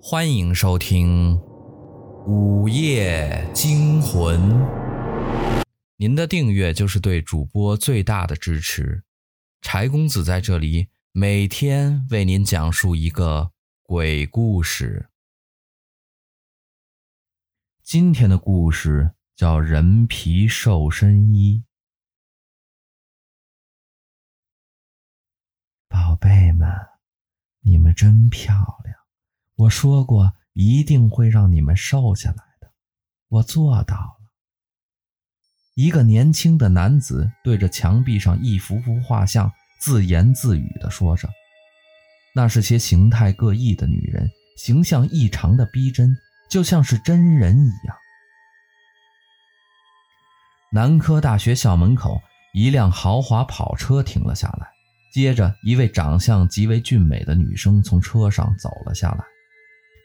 欢迎收听《午夜惊魂》。您的订阅就是对主播最大的支持。柴公子在这里每天为您讲述一个鬼故事。今天的故事叫《人皮瘦身衣》。宝贝们，你们真漂亮。我说过一定会让你们瘦下来的，我做到了。一个年轻的男子对着墙壁上一幅幅画像自言自语地说着，那是些形态各异的女人，形象异常的逼真，就像是真人一样。南科大学校门口，一辆豪华跑车停了下来，接着一位长相极为俊美的女生从车上走了下来。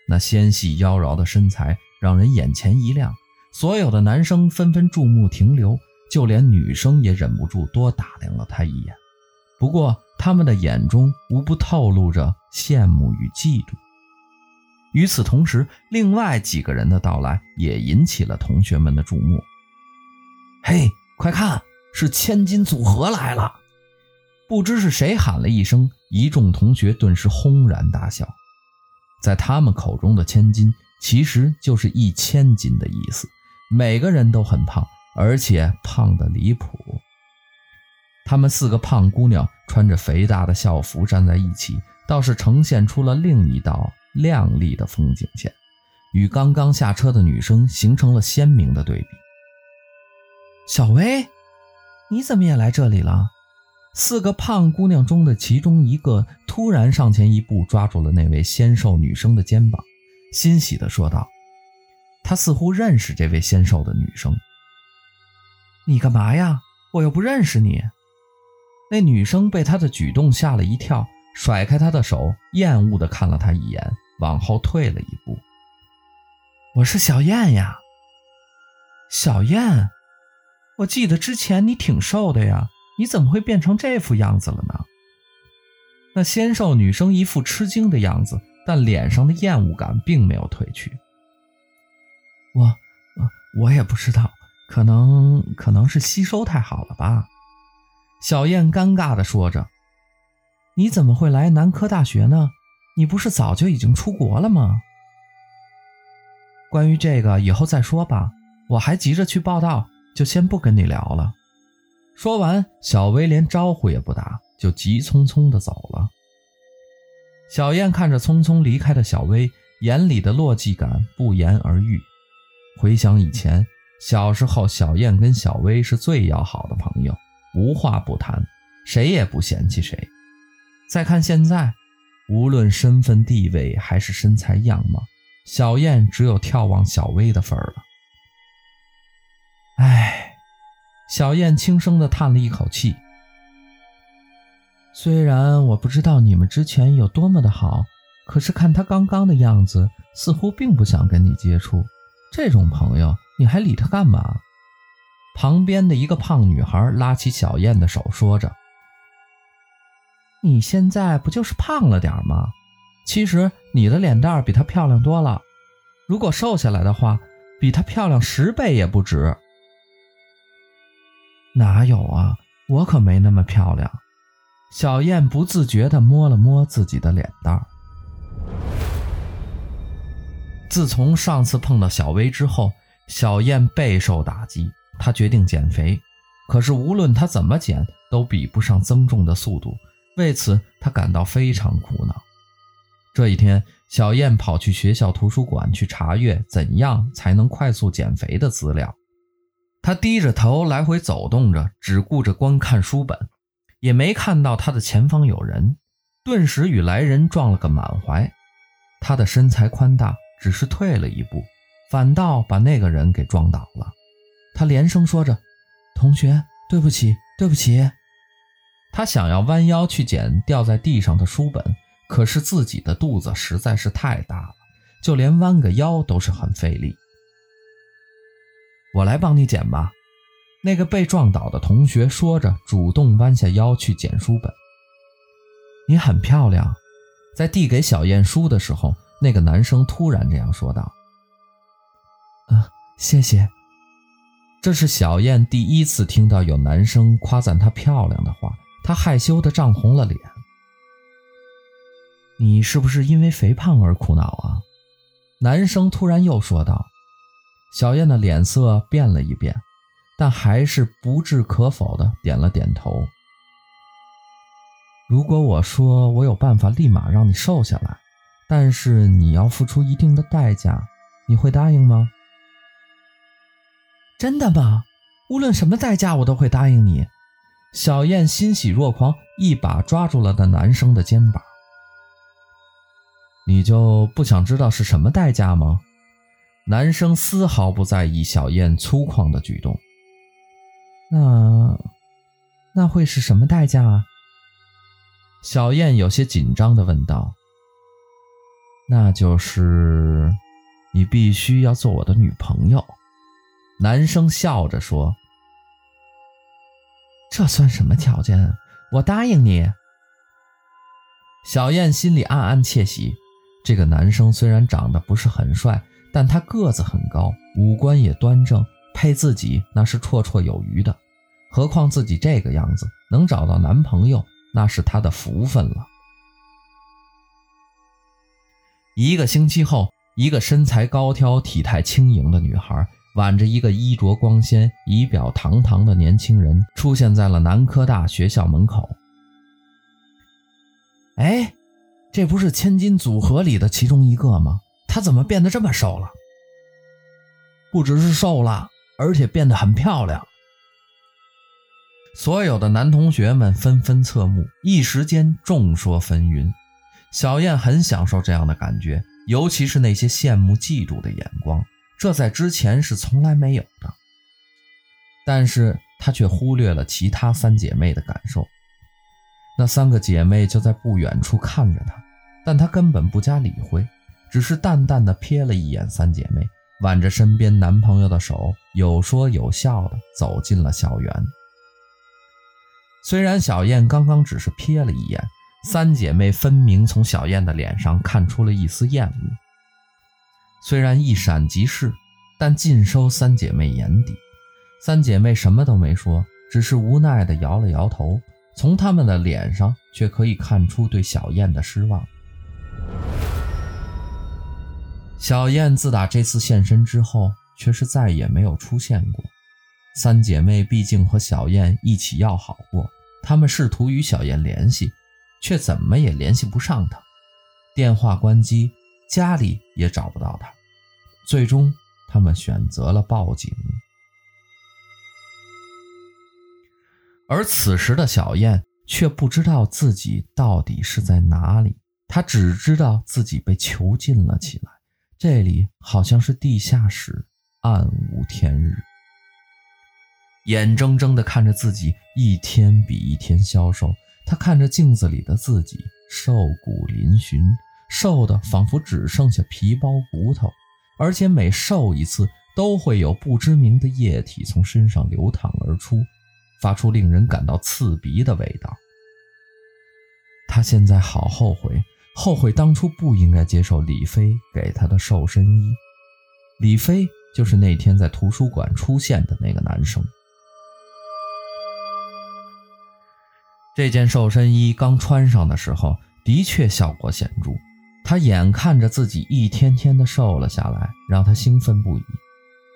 那纤细妖娆的身材让人眼前一亮，所有的男生纷纷注目停留，就连女生也忍不住多打量了她一眼。不过，他们的眼中无不透露着羡慕与嫉妒。与此同时，另外几个人的到来也引起了同学们的注目。嘿，快看，是千金组合来了！不知是谁喊了一声，一众同学顿时轰然大笑。在他们口中的千金，其实就是一千斤的意思。每个人都很胖，而且胖得离谱。他们四个胖姑娘穿着肥大的校服站在一起，倒是呈现出了另一道亮丽的风景线，与刚刚下车的女生形成了鲜明的对比。小薇，你怎么也来这里了？四个胖姑娘中的其中一个突然上前一步，抓住了那位纤瘦女生的肩膀，欣喜地说道：“她似乎认识这位纤瘦的女生。你干嘛呀？我又不认识你。”那女生被他的举动吓了一跳，甩开他的手，厌恶地看了他一眼，往后退了一步。“我是小燕呀，小燕，我记得之前你挺瘦的呀。”你怎么会变成这副样子了呢？那纤瘦女生一副吃惊的样子，但脸上的厌恶感并没有褪去。我，我也不知道，可能可能是吸收太好了吧。小燕尴尬地说着：“你怎么会来南科大学呢？你不是早就已经出国了吗？”关于这个以后再说吧，我还急着去报到，就先不跟你聊了。说完，小薇连招呼也不打，就急匆匆地走了。小燕看着匆匆离开的小薇，眼里的落寂感不言而喻。回想以前，小时候，小燕跟小薇是最要好的朋友，无话不谈，谁也不嫌弃谁。再看现在，无论身份地位还是身材样貌，小燕只有眺望小薇的份儿了。唉。小燕轻声地叹了一口气。虽然我不知道你们之前有多么的好，可是看他刚刚的样子，似乎并不想跟你接触。这种朋友，你还理他干嘛？旁边的一个胖女孩拉起小燕的手，说着：“你现在不就是胖了点吗？其实你的脸蛋比她漂亮多了。如果瘦下来的话，比她漂亮十倍也不止。”哪有啊，我可没那么漂亮。小燕不自觉地摸了摸自己的脸蛋儿。自从上次碰到小薇之后，小燕备受打击，她决定减肥。可是无论她怎么减，都比不上增重的速度。为此，她感到非常苦恼。这一天，小燕跑去学校图书馆去查阅怎样才能快速减肥的资料。他低着头来回走动着，只顾着观看书本，也没看到他的前方有人，顿时与来人撞了个满怀。他的身材宽大，只是退了一步，反倒把那个人给撞倒了。他连声说着：“同学，对不起，对不起。”他想要弯腰去捡掉在地上的书本，可是自己的肚子实在是太大了，就连弯个腰都是很费力。我来帮你捡吧。”那个被撞倒的同学说着，主动弯下腰去捡书本。“你很漂亮。”在递给小燕书的时候，那个男生突然这样说道：“啊，谢谢。”这是小燕第一次听到有男生夸赞她漂亮的话，她害羞的涨红了脸。你是不是因为肥胖而苦恼啊？男生突然又说道。小燕的脸色变了一变，但还是不置可否的点了点头。如果我说我有办法立马让你瘦下来，但是你要付出一定的代价，你会答应吗？真的吗？无论什么代价，我都会答应你。小燕欣喜若狂，一把抓住了那男生的肩膀。你就不想知道是什么代价吗？男生丝毫不在意小燕粗犷的举动。那，那会是什么代价啊？小燕有些紧张的问道。那就是，你必须要做我的女朋友。男生笑着说。这算什么条件？我答应你。小燕心里暗暗窃喜。这个男生虽然长得不是很帅，但他个子很高，五官也端正，配自己那是绰绰有余的。何况自己这个样子，能找到男朋友，那是他的福分了。一个星期后，一个身材高挑、体态轻盈的女孩，挽着一个衣着光鲜、仪表堂堂的年轻人，出现在了南科大学校门口。哎。这不是千金组合里的其中一个吗？她怎么变得这么瘦了？不只是瘦了，而且变得很漂亮。所有的男同学们纷纷侧目，一时间众说纷纭。小燕很享受这样的感觉，尤其是那些羡慕嫉妒的眼光，这在之前是从来没有的。但是她却忽略了其他三姐妹的感受。那三个姐妹就在不远处看着她，但她根本不加理会，只是淡淡的瞥了一眼三姐妹，挽着身边男朋友的手，有说有笑的走进了校园。虽然小燕刚刚只是瞥了一眼，三姐妹分明从小燕的脸上看出了一丝厌恶。虽然一闪即逝，但尽收三姐妹眼底。三姐妹什么都没说，只是无奈地摇了摇头。从他们的脸上却可以看出对小燕的失望。小燕自打这次现身之后，却是再也没有出现过。三姐妹毕竟和小燕一起要好过，她们试图与小燕联系，却怎么也联系不上她。电话关机，家里也找不到她。最终，她们选择了报警。而此时的小燕却不知道自己到底是在哪里，她只知道自己被囚禁了起来，这里好像是地下室，暗无天日。眼睁睁地看着自己一天比一天消瘦，他看着镜子里的自己，瘦骨嶙峋，瘦得仿佛只剩下皮包骨头，而且每瘦一次，都会有不知名的液体从身上流淌而出。发出令人感到刺鼻的味道。他现在好后悔，后悔当初不应该接受李飞给他的瘦身衣。李飞就是那天在图书馆出现的那个男生。这件瘦身衣刚穿上的时候，的确效果显著。他眼看着自己一天天的瘦了下来，让他兴奋不已。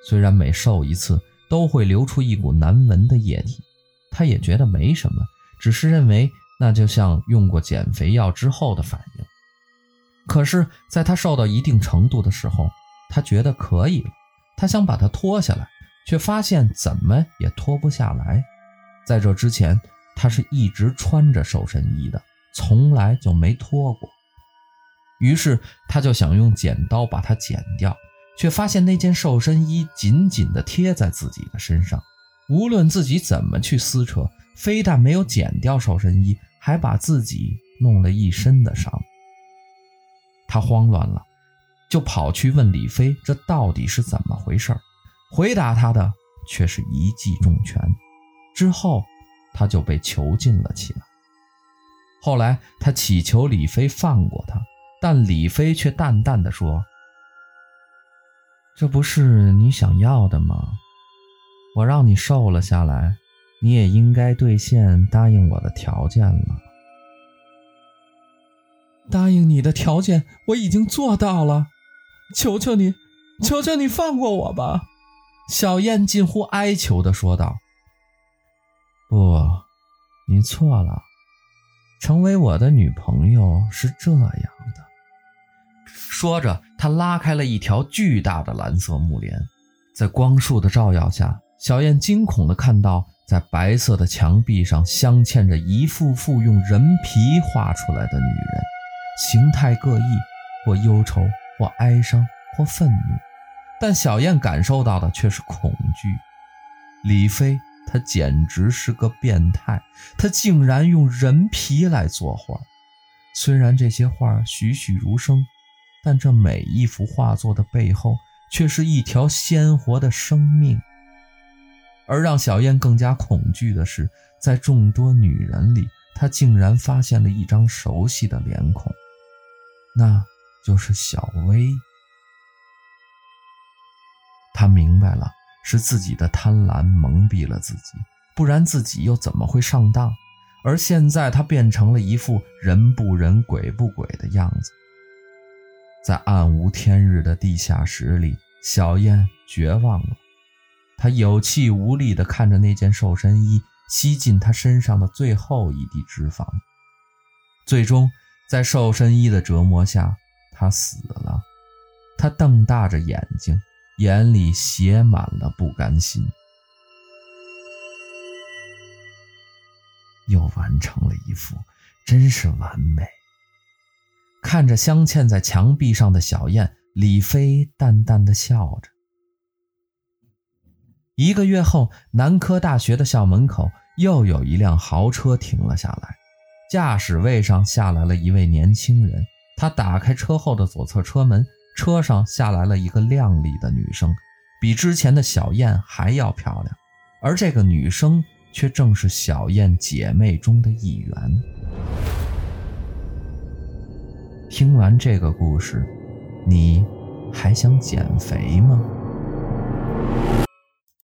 虽然每瘦一次都会流出一股难闻的液体。他也觉得没什么，只是认为那就像用过减肥药之后的反应。可是，在他瘦到一定程度的时候，他觉得可以了。他想把它脱下来，却发现怎么也脱不下来。在这之前，他是一直穿着瘦身衣的，从来就没脱过。于是，他就想用剪刀把它剪掉，却发现那件瘦身衣紧紧地贴在自己的身上。无论自己怎么去撕扯，非但没有剪掉瘦身衣，还把自己弄了一身的伤。他慌乱了，就跑去问李飞：“这到底是怎么回事？”回答他的却是一记重拳。之后，他就被囚禁了起来。后来，他祈求李飞放过他，但李飞却淡淡的说：“这不是你想要的吗？我让你瘦了下来，你也应该兑现答应我的条件了。答应你的条件我已经做到了，求求你，求求你放过我吧！”小燕近乎哀求的说道。“不，你错了。成为我的女朋友是这样的。”说着，他拉开了一条巨大的蓝色幕帘，在光束的照耀下，小燕惊恐地看到，在白色的墙壁上镶嵌着一幅幅用人皮画出来的女人，形态各异，或忧愁，或哀伤，或愤怒。但小燕感受到的却是恐惧。李飞，他简直是个变态，他竟然用人皮来作画。虽然这些画栩栩如生。但这每一幅画作的背后，却是一条鲜活的生命。而让小燕更加恐惧的是，在众多女人里，她竟然发现了一张熟悉的脸孔，那就是小薇。她明白了，是自己的贪婪蒙蔽了自己，不然自己又怎么会上当？而现在，她变成了一副人不人、鬼不鬼的样子。在暗无天日的地下室里，小燕绝望了。他有气无力地看着那件瘦身衣，吸进他身上的最后一滴脂肪。最终，在瘦身衣的折磨下，他死了。他瞪大着眼睛，眼里写满了不甘心。又完成了一幅，真是完美。看着镶嵌在墙壁上的小燕，李飞淡淡的笑着。一个月后，南科大学的校门口又有一辆豪车停了下来，驾驶位上下来了一位年轻人。他打开车后的左侧车门，车上下来了一个靓丽的女生，比之前的小燕还要漂亮。而这个女生却正是小燕姐妹中的一员。听完这个故事，你还想减肥吗？